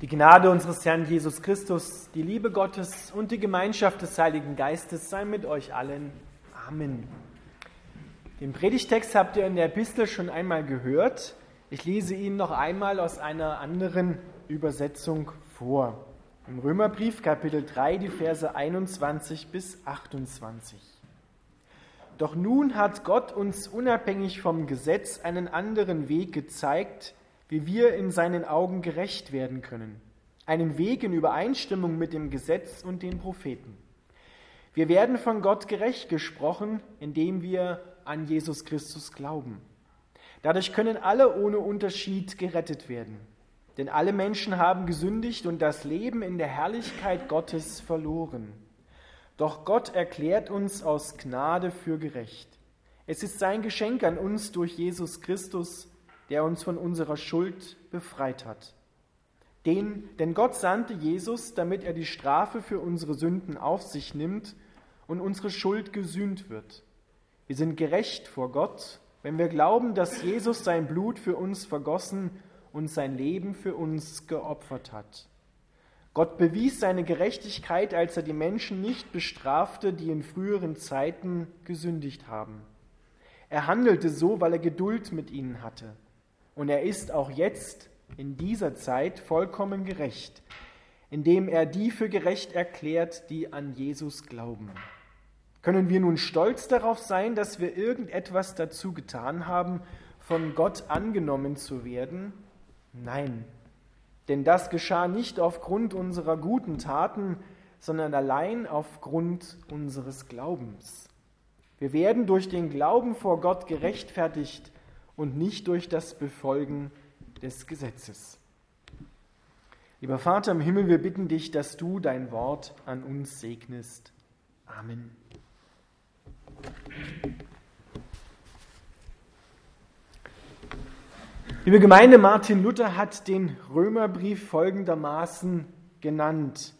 Die Gnade unseres Herrn Jesus Christus, die Liebe Gottes und die Gemeinschaft des Heiligen Geistes sei mit euch allen. Amen. Den Predigtext habt ihr in der Epistel schon einmal gehört. Ich lese ihn noch einmal aus einer anderen Übersetzung vor. Im Römerbrief Kapitel 3, die Verse 21 bis 28. Doch nun hat Gott uns unabhängig vom Gesetz einen anderen Weg gezeigt, wie wir in seinen Augen gerecht werden können. Einen Weg in Übereinstimmung mit dem Gesetz und den Propheten. Wir werden von Gott gerecht gesprochen, indem wir an Jesus Christus glauben. Dadurch können alle ohne Unterschied gerettet werden. Denn alle Menschen haben gesündigt und das Leben in der Herrlichkeit Gottes verloren. Doch Gott erklärt uns aus Gnade für gerecht. Es ist sein Geschenk an uns durch Jesus Christus, der uns von unserer Schuld befreit hat. Den, denn Gott sandte Jesus, damit er die Strafe für unsere Sünden auf sich nimmt und unsere Schuld gesühnt wird. Wir sind gerecht vor Gott, wenn wir glauben, dass Jesus sein Blut für uns vergossen und sein Leben für uns geopfert hat. Gott bewies seine Gerechtigkeit, als er die Menschen nicht bestrafte, die in früheren Zeiten gesündigt haben. Er handelte so, weil er Geduld mit ihnen hatte und er ist auch jetzt in dieser Zeit vollkommen gerecht, indem er die für gerecht erklärt, die an Jesus glauben. Können wir nun stolz darauf sein, dass wir irgendetwas dazu getan haben, von Gott angenommen zu werden? Nein, denn das geschah nicht aufgrund unserer guten Taten, sondern allein aufgrund unseres Glaubens. Wir werden durch den Glauben vor Gott gerechtfertigt, und nicht durch das Befolgen des Gesetzes. Lieber Vater im Himmel, wir bitten dich, dass du dein Wort an uns segnest. Amen. Liebe Gemeinde, Martin Luther hat den Römerbrief folgendermaßen genannt.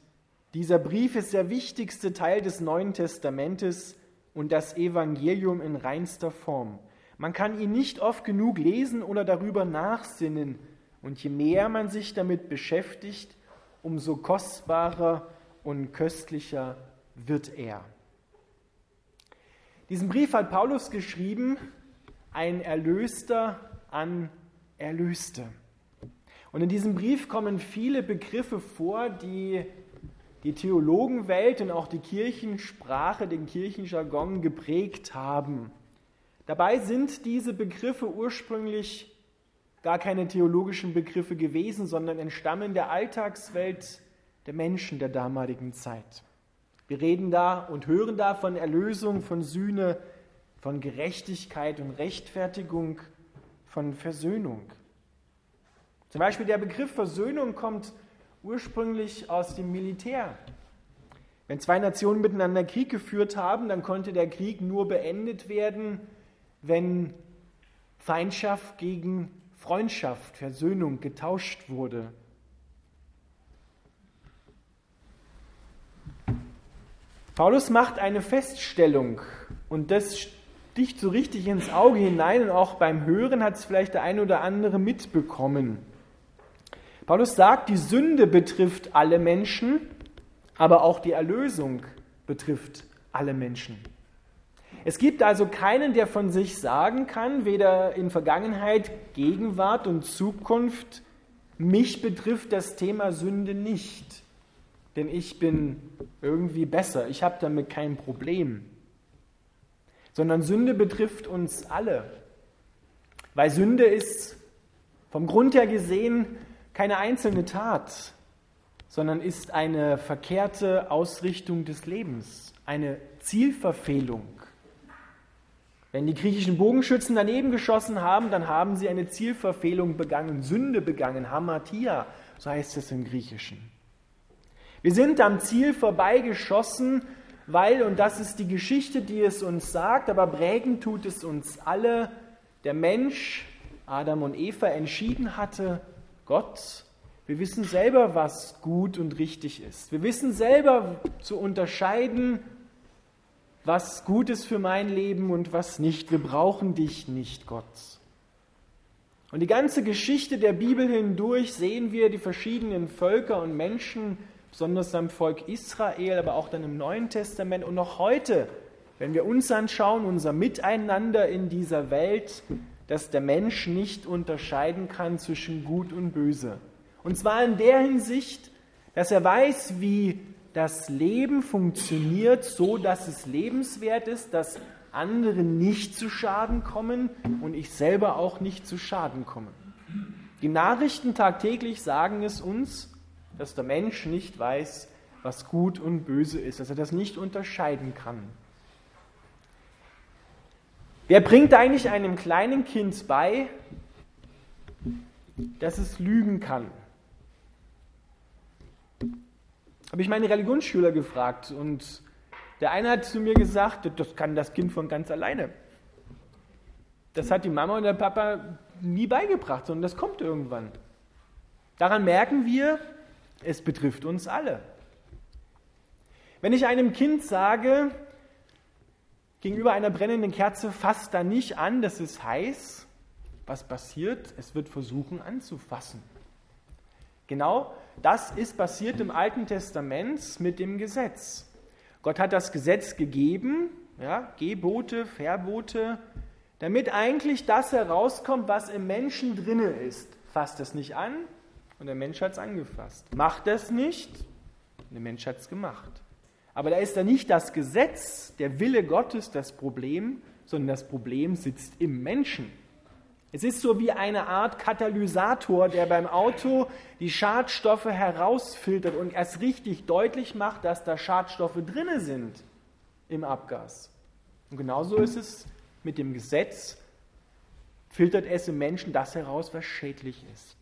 Dieser Brief ist der wichtigste Teil des Neuen Testamentes und das Evangelium in reinster Form. Man kann ihn nicht oft genug lesen oder darüber nachsinnen. Und je mehr man sich damit beschäftigt, umso kostbarer und köstlicher wird er. Diesen Brief hat Paulus geschrieben, ein Erlöster an Erlöste. Und in diesem Brief kommen viele Begriffe vor, die die Theologenwelt und auch die Kirchensprache, den Kirchenjargon geprägt haben. Dabei sind diese Begriffe ursprünglich gar keine theologischen Begriffe gewesen, sondern entstammen der Alltagswelt der Menschen der damaligen Zeit. Wir reden da und hören da von Erlösung, von Sühne, von Gerechtigkeit und Rechtfertigung, von Versöhnung. Zum Beispiel der Begriff Versöhnung kommt ursprünglich aus dem Militär. Wenn zwei Nationen miteinander Krieg geführt haben, dann konnte der Krieg nur beendet werden, wenn Feindschaft gegen Freundschaft, Versöhnung getauscht wurde. Paulus macht eine Feststellung und das sticht so richtig ins Auge hinein und auch beim Hören hat es vielleicht der eine oder andere mitbekommen. Paulus sagt, die Sünde betrifft alle Menschen, aber auch die Erlösung betrifft alle Menschen. Es gibt also keinen, der von sich sagen kann, weder in Vergangenheit, Gegenwart und Zukunft, mich betrifft das Thema Sünde nicht, denn ich bin irgendwie besser, ich habe damit kein Problem. Sondern Sünde betrifft uns alle, weil Sünde ist vom Grund her gesehen keine einzelne Tat, sondern ist eine verkehrte Ausrichtung des Lebens, eine Zielverfehlung. Wenn die griechischen Bogenschützen daneben geschossen haben, dann haben sie eine Zielverfehlung begangen, Sünde begangen, Hamatia, so heißt es im Griechischen. Wir sind am Ziel vorbeigeschossen, weil, und das ist die Geschichte, die es uns sagt, aber prägend tut es uns alle, der Mensch, Adam und Eva, entschieden hatte, Gott, wir wissen selber, was gut und richtig ist. Wir wissen selber zu unterscheiden, was gut ist für mein Leben und was nicht. Wir brauchen dich nicht, Gott. Und die ganze Geschichte der Bibel hindurch sehen wir die verschiedenen Völker und Menschen, besonders am Volk Israel, aber auch dann im Neuen Testament und noch heute, wenn wir uns anschauen, unser Miteinander in dieser Welt, dass der Mensch nicht unterscheiden kann zwischen Gut und Böse. Und zwar in der Hinsicht, dass er weiß, wie das Leben funktioniert, so dass es lebenswert ist, dass andere nicht zu Schaden kommen und ich selber auch nicht zu Schaden komme. Die Nachrichten tagtäglich sagen es uns, dass der Mensch nicht weiß, was gut und böse ist, dass er das nicht unterscheiden kann. Wer bringt eigentlich einem kleinen Kind bei, dass es lügen kann? Habe ich meine Religionsschüler gefragt und der eine hat zu mir gesagt, das kann das Kind von ganz alleine. Das hat die Mama und der Papa nie beigebracht, sondern das kommt irgendwann. Daran merken wir, es betrifft uns alle. Wenn ich einem Kind sage, gegenüber einer brennenden Kerze, fasst da nicht an, das ist heiß, was passiert? Es wird versuchen anzufassen. Genau das ist passiert im Alten Testament mit dem Gesetz. Gott hat das Gesetz gegeben, ja, Gebote, Verbote, damit eigentlich das herauskommt, was im Menschen drinne ist. Fasst es nicht an und der Mensch hat es angefasst. Macht es nicht und der Mensch hat es gemacht. Aber da ist da nicht das Gesetz, der Wille Gottes das Problem, sondern das Problem sitzt im Menschen. Es ist so wie eine Art Katalysator, der beim Auto die Schadstoffe herausfiltert und erst richtig deutlich macht, dass da Schadstoffe drinne sind im Abgas. Und genauso ist es mit dem Gesetz, filtert es im Menschen das heraus, was schädlich ist.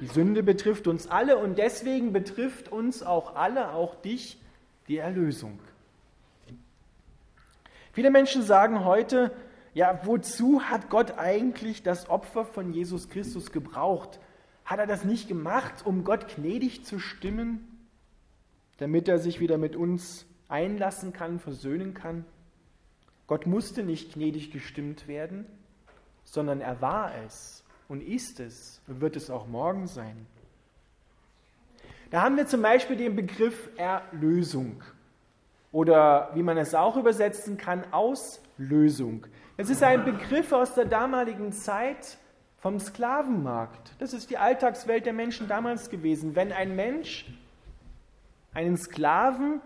Die Sünde betrifft uns alle und deswegen betrifft uns auch alle, auch dich, die Erlösung. Viele Menschen sagen heute, ja, wozu hat Gott eigentlich das Opfer von Jesus Christus gebraucht? Hat er das nicht gemacht, um Gott gnädig zu stimmen, damit er sich wieder mit uns einlassen kann, versöhnen kann? Gott musste nicht gnädig gestimmt werden, sondern er war es und ist es und wird es auch morgen sein. Da haben wir zum Beispiel den Begriff Erlösung oder wie man es auch übersetzen kann, Auslösung. Es ist ein Begriff aus der damaligen Zeit vom Sklavenmarkt. Das ist die Alltagswelt der Menschen damals gewesen. Wenn ein Mensch einen Sklaven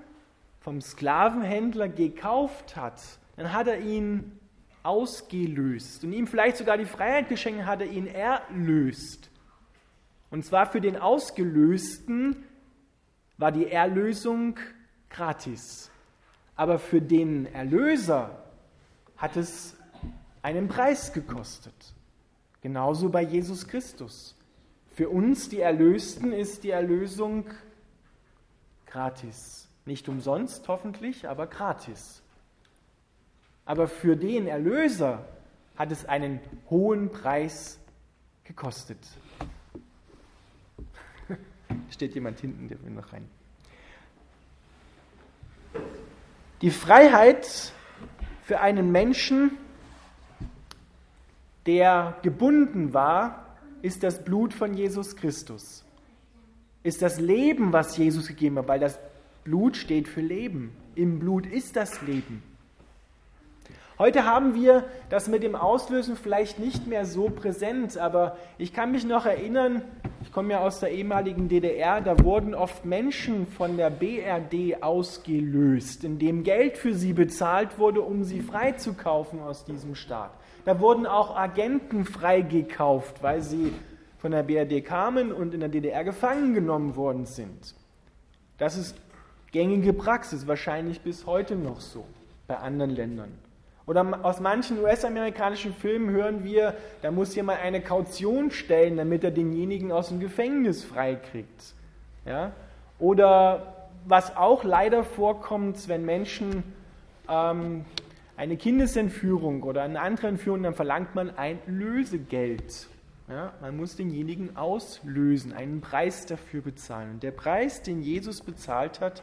vom Sklavenhändler gekauft hat, dann hat er ihn ausgelöst und ihm vielleicht sogar die Freiheit geschenkt, hat er ihn erlöst. Und zwar für den Ausgelösten war die Erlösung gratis. Aber für den Erlöser hat es einen Preis gekostet. Genauso bei Jesus Christus. Für uns, die Erlösten, ist die Erlösung gratis. Nicht umsonst hoffentlich, aber gratis. Aber für den Erlöser hat es einen hohen Preis gekostet. Steht jemand hinten, der will noch rein. Die Freiheit für einen Menschen der gebunden war, ist das Blut von Jesus Christus. Ist das Leben, was Jesus gegeben hat, weil das Blut steht für Leben. Im Blut ist das Leben. Heute haben wir das mit dem Auslösen vielleicht nicht mehr so präsent, aber ich kann mich noch erinnern, ich komme ja aus der ehemaligen DDR, da wurden oft Menschen von der BRD ausgelöst, indem Geld für sie bezahlt wurde, um sie freizukaufen aus diesem Staat. Da wurden auch Agenten freigekauft, weil sie von der BRD kamen und in der DDR gefangen genommen worden sind. Das ist gängige Praxis, wahrscheinlich bis heute noch so bei anderen Ländern. Oder aus manchen US-amerikanischen Filmen hören wir, da muss jemand eine Kaution stellen, damit er denjenigen aus dem Gefängnis freikriegt. Ja? Oder was auch leider vorkommt, wenn Menschen ähm, eine Kindesentführung oder eine andere Entführung, dann verlangt man ein Lösegeld. Ja, man muss denjenigen auslösen, einen Preis dafür bezahlen. Und der Preis, den Jesus bezahlt hat,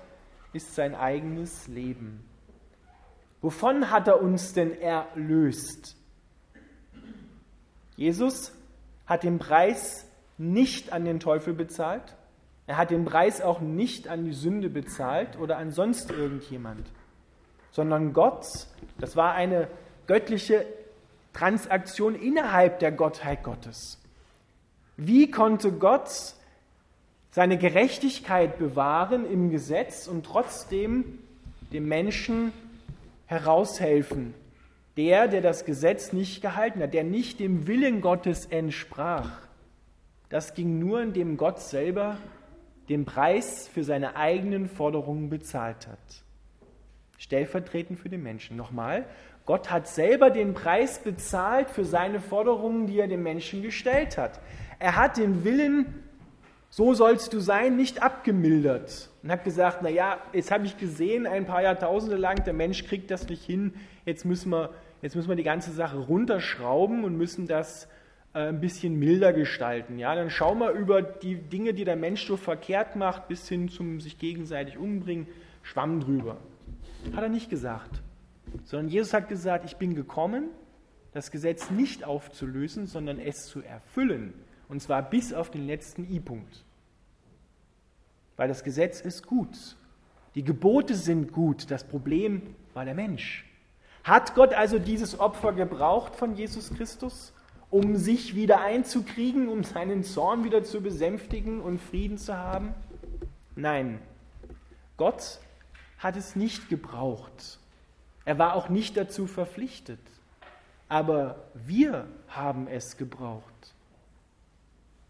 ist sein eigenes Leben. Wovon hat er uns denn erlöst? Jesus hat den Preis nicht an den Teufel bezahlt. Er hat den Preis auch nicht an die Sünde bezahlt oder an sonst irgendjemand, sondern Gott, das war eine göttliche Transaktion innerhalb der Gottheit Gottes. Wie konnte Gott seine Gerechtigkeit bewahren im Gesetz und trotzdem dem Menschen heraushelfen? Der, der das Gesetz nicht gehalten hat, der nicht dem Willen Gottes entsprach. Das ging nur, indem Gott selber den Preis für seine eigenen Forderungen bezahlt hat. Stellvertretend für den Menschen. Nochmal, Gott hat selber den Preis bezahlt für seine Forderungen, die er dem Menschen gestellt hat. Er hat den Willen, so sollst du sein, nicht abgemildert und hat gesagt, naja, jetzt habe ich gesehen, ein paar Jahrtausende lang, der Mensch kriegt das nicht hin, jetzt müssen wir, jetzt müssen wir die ganze Sache runterschrauben und müssen das äh, ein bisschen milder gestalten. Ja, dann schau mal über die Dinge, die der Mensch so verkehrt macht, bis hin zum sich gegenseitig umbringen, schwamm drüber. Hat er nicht gesagt sondern Jesus hat gesagt, ich bin gekommen, das Gesetz nicht aufzulösen, sondern es zu erfüllen. Und zwar bis auf den letzten I-Punkt. Weil das Gesetz ist gut. Die Gebote sind gut. Das Problem war der Mensch. Hat Gott also dieses Opfer gebraucht von Jesus Christus, um sich wieder einzukriegen, um seinen Zorn wieder zu besänftigen und Frieden zu haben? Nein, Gott hat es nicht gebraucht. Er war auch nicht dazu verpflichtet. Aber wir haben es gebraucht.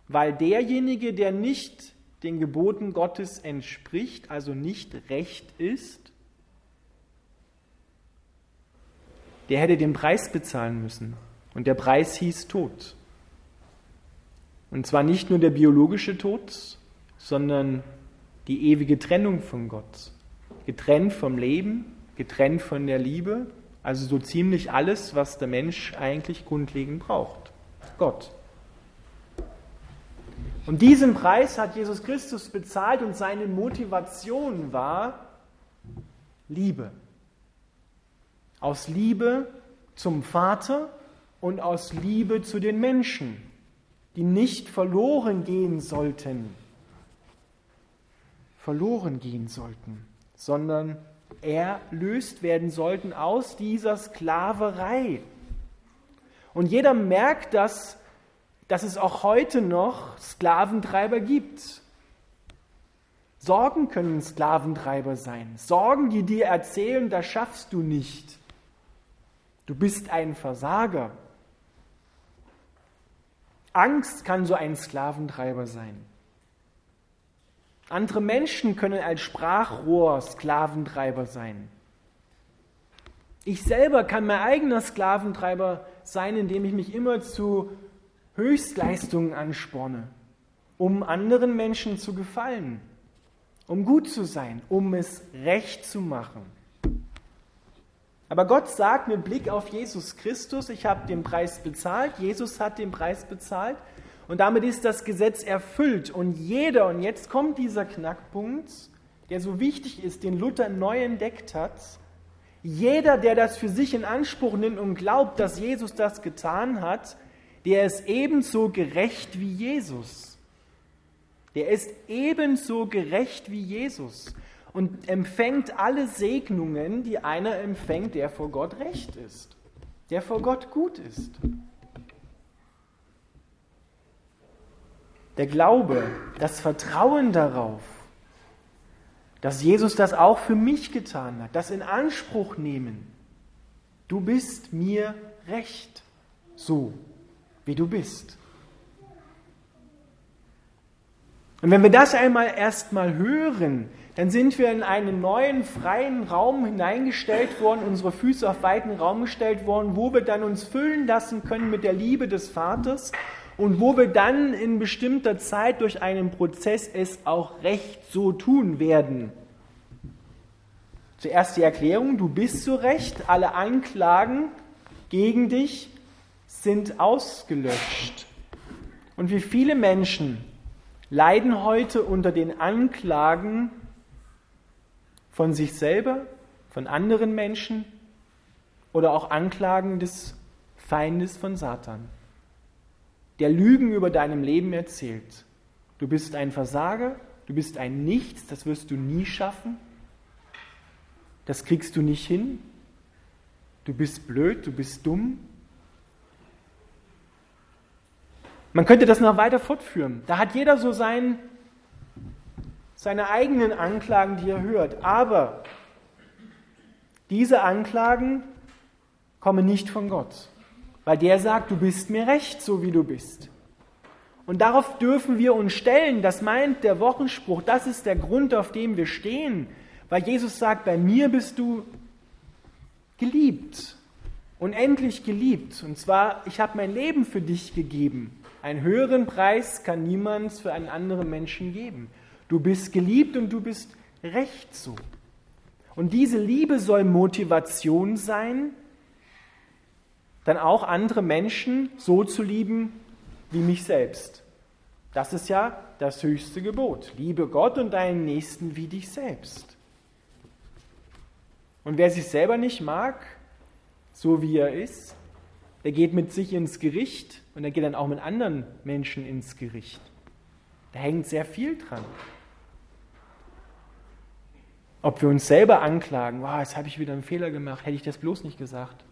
Weil derjenige, der nicht den Geboten Gottes entspricht, also nicht recht ist, der hätte den Preis bezahlen müssen. Und der Preis hieß Tod. Und zwar nicht nur der biologische Tod, sondern die ewige Trennung von Gott. Getrennt vom Leben, getrennt von der Liebe, also so ziemlich alles, was der Mensch eigentlich grundlegend braucht. Gott. Und diesen Preis hat Jesus Christus bezahlt und seine Motivation war Liebe. Aus Liebe zum Vater und aus Liebe zu den Menschen, die nicht verloren gehen sollten, verloren gehen sollten, sondern erlöst werden sollten aus dieser Sklaverei. Und jeder merkt, dass, dass es auch heute noch Sklaventreiber gibt. Sorgen können Sklaventreiber sein. Sorgen, die dir erzählen, das schaffst du nicht. Du bist ein Versager. Angst kann so ein Sklaventreiber sein. Andere Menschen können als Sprachrohr Sklaventreiber sein. Ich selber kann mein eigener Sklaventreiber sein, indem ich mich immer zu Höchstleistungen ansporne, um anderen Menschen zu gefallen, um gut zu sein, um es recht zu machen. Aber Gott sagt mit Blick auf Jesus Christus, ich habe den Preis bezahlt, Jesus hat den Preis bezahlt und damit ist das Gesetz erfüllt. Und jeder, und jetzt kommt dieser Knackpunkt, der so wichtig ist, den Luther neu entdeckt hat, jeder, der das für sich in Anspruch nimmt und glaubt, dass Jesus das getan hat, der ist ebenso gerecht wie Jesus. Der ist ebenso gerecht wie Jesus und empfängt alle Segnungen, die einer empfängt, der vor Gott recht ist, der vor Gott gut ist. Der Glaube, das Vertrauen darauf, dass Jesus das auch für mich getan hat, das in Anspruch nehmen. Du bist mir recht, so wie du bist. Und wenn wir das einmal erstmal hören, dann sind wir in einen neuen freien Raum hineingestellt worden, unsere Füße auf weiten Raum gestellt worden, wo wir dann uns füllen lassen können mit der Liebe des Vaters und wo wir dann in bestimmter Zeit durch einen Prozess es auch recht so tun werden. Zuerst die Erklärung, du bist so recht, alle Anklagen gegen dich sind ausgelöscht. Und wie viele Menschen leiden heute unter den Anklagen von sich selber, von anderen Menschen oder auch Anklagen des Feindes von Satan. Der Lügen über deinem Leben erzählt. Du bist ein Versager, du bist ein Nichts, das wirst du nie schaffen, das kriegst du nicht hin, du bist blöd, du bist dumm. Man könnte das noch weiter fortführen. Da hat jeder so sein, seine eigenen Anklagen, die er hört. Aber diese Anklagen kommen nicht von Gott, weil der sagt, du bist mir recht, so wie du bist. Und darauf dürfen wir uns stellen. Das meint der Wochenspruch. Das ist der Grund, auf dem wir stehen. Weil Jesus sagt, bei mir bist du geliebt. Unendlich geliebt. Und zwar, ich habe mein Leben für dich gegeben. Einen höheren Preis kann niemand für einen anderen Menschen geben. Du bist geliebt und du bist recht so. Und diese Liebe soll Motivation sein, dann auch andere Menschen so zu lieben wie mich selbst. Das ist ja das höchste Gebot. Liebe Gott und deinen Nächsten wie dich selbst. Und wer sich selber nicht mag, so wie er ist, der geht mit sich ins Gericht und er geht dann auch mit anderen Menschen ins Gericht. Da hängt sehr viel dran. Ob wir uns selber anklagen, wow, jetzt habe ich wieder einen Fehler gemacht, hätte ich das bloß nicht gesagt.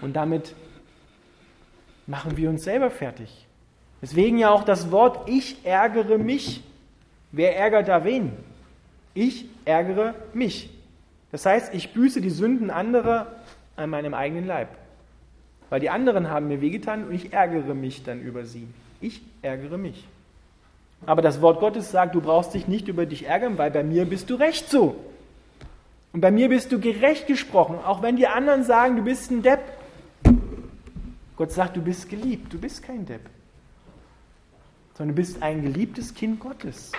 Und damit machen wir uns selber fertig. Deswegen ja auch das Wort, ich ärgere mich. Wer ärgert da wen? Ich ärgere mich. Das heißt, ich büße die Sünden anderer an meinem eigenen Leib. Weil die anderen haben mir wehgetan und ich ärgere mich dann über sie. Ich ärgere mich. Aber das Wort Gottes sagt, du brauchst dich nicht über dich ärgern, weil bei mir bist du recht so. Und bei mir bist du gerecht gesprochen, auch wenn die anderen sagen, du bist ein Depp. Gott sagt, du bist geliebt, du bist kein Depp, sondern du bist ein geliebtes Kind Gottes.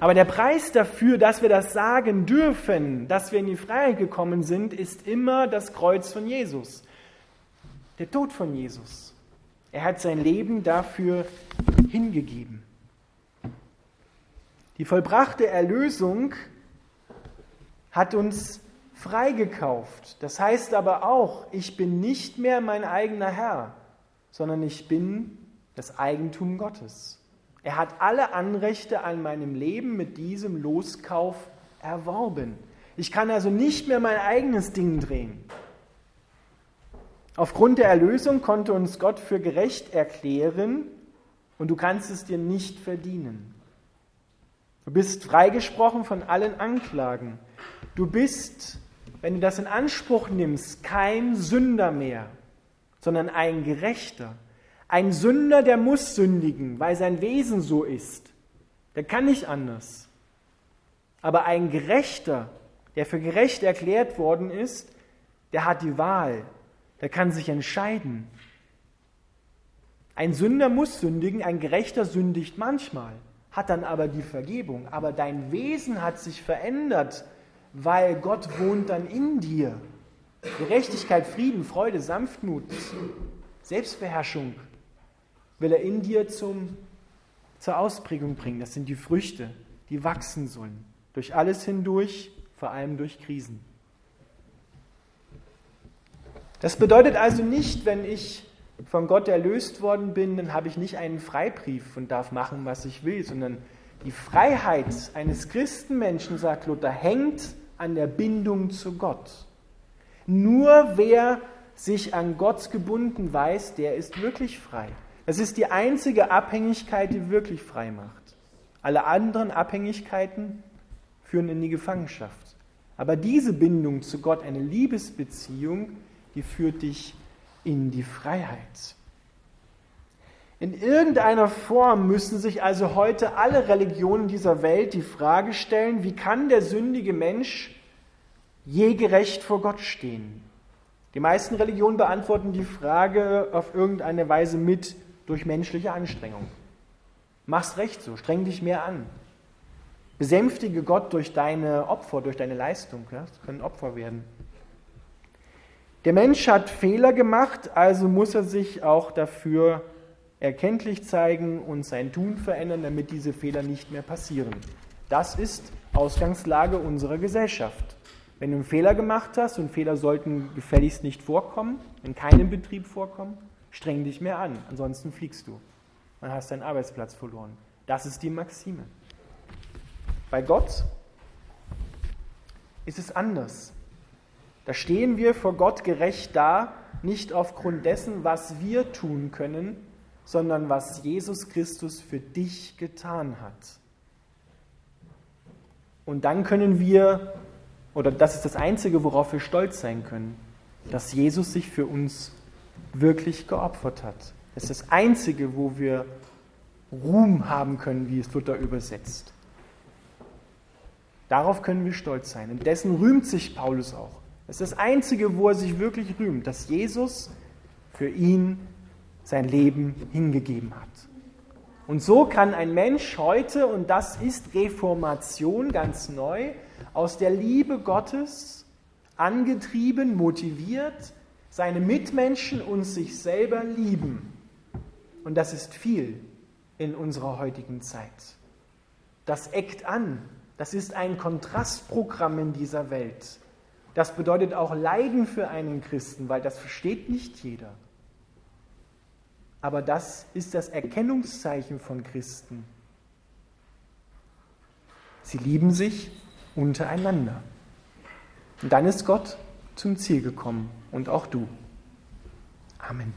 Aber der Preis dafür, dass wir das sagen dürfen, dass wir in die Freiheit gekommen sind, ist immer das Kreuz von Jesus. Der Tod von Jesus. Er hat sein Leben dafür hingegeben. Die vollbrachte Erlösung hat uns freigekauft. Das heißt aber auch, ich bin nicht mehr mein eigener Herr, sondern ich bin das Eigentum Gottes. Er hat alle Anrechte an meinem Leben mit diesem Loskauf erworben. Ich kann also nicht mehr mein eigenes Ding drehen. Aufgrund der Erlösung konnte uns Gott für gerecht erklären und du kannst es dir nicht verdienen. Du bist freigesprochen von allen Anklagen. Du bist, wenn du das in Anspruch nimmst, kein Sünder mehr, sondern ein Gerechter. Ein Sünder, der muss sündigen, weil sein Wesen so ist. Der kann nicht anders. Aber ein Gerechter, der für gerecht erklärt worden ist, der hat die Wahl. Der kann sich entscheiden. Ein Sünder muss sündigen, ein Gerechter sündigt manchmal, hat dann aber die Vergebung. Aber dein Wesen hat sich verändert, weil Gott wohnt dann in dir. Gerechtigkeit, Frieden, Freude, Sanftmut, Selbstbeherrschung, will er in dir zum, zur Ausprägung bringen. Das sind die Früchte, die wachsen sollen. Durch alles hindurch, vor allem durch Krisen. Das bedeutet also nicht, wenn ich von Gott erlöst worden bin, dann habe ich nicht einen Freibrief und darf machen, was ich will, sondern die Freiheit eines Christenmenschen, sagt Luther, hängt an der Bindung zu Gott. Nur wer sich an Gott gebunden weiß, der ist wirklich frei. Das ist die einzige Abhängigkeit, die wirklich frei macht. Alle anderen Abhängigkeiten führen in die Gefangenschaft. Aber diese Bindung zu Gott, eine Liebesbeziehung, die führt dich in die Freiheit. In irgendeiner Form müssen sich also heute alle Religionen dieser Welt die Frage stellen, wie kann der sündige Mensch je gerecht vor Gott stehen? Die meisten Religionen beantworten die Frage auf irgendeine Weise mit durch menschliche Anstrengung. Mach's recht so, streng dich mehr an. Besänftige Gott durch deine Opfer, durch deine Leistung. Ja? Das können Opfer werden. Der Mensch hat Fehler gemacht, also muss er sich auch dafür erkenntlich zeigen und sein Tun verändern, damit diese Fehler nicht mehr passieren. Das ist Ausgangslage unserer Gesellschaft. Wenn du einen Fehler gemacht hast, und Fehler sollten gefälligst nicht vorkommen, in keinem Betrieb vorkommen, streng dich mehr an, ansonsten fliegst du. Dann hast deinen Arbeitsplatz verloren. Das ist die Maxime. Bei Gott ist es anders. Da stehen wir vor Gott gerecht da, nicht aufgrund dessen, was wir tun können, sondern was Jesus Christus für dich getan hat. Und dann können wir, oder das ist das Einzige, worauf wir stolz sein können, dass Jesus sich für uns wirklich geopfert hat. Das ist das Einzige, wo wir Ruhm haben können, wie es Luther übersetzt. Darauf können wir stolz sein. Und dessen rühmt sich Paulus auch. Das ist das Einzige, wo er sich wirklich rühmt, dass Jesus für ihn sein Leben hingegeben hat. Und so kann ein Mensch heute, und das ist Reformation ganz neu, aus der Liebe Gottes angetrieben, motiviert, seine Mitmenschen und sich selber lieben. Und das ist viel in unserer heutigen Zeit. Das eckt an. Das ist ein Kontrastprogramm in dieser Welt. Das bedeutet auch Leiden für einen Christen, weil das versteht nicht jeder. Aber das ist das Erkennungszeichen von Christen. Sie lieben sich untereinander. Und dann ist Gott zum Ziel gekommen und auch du. Amen.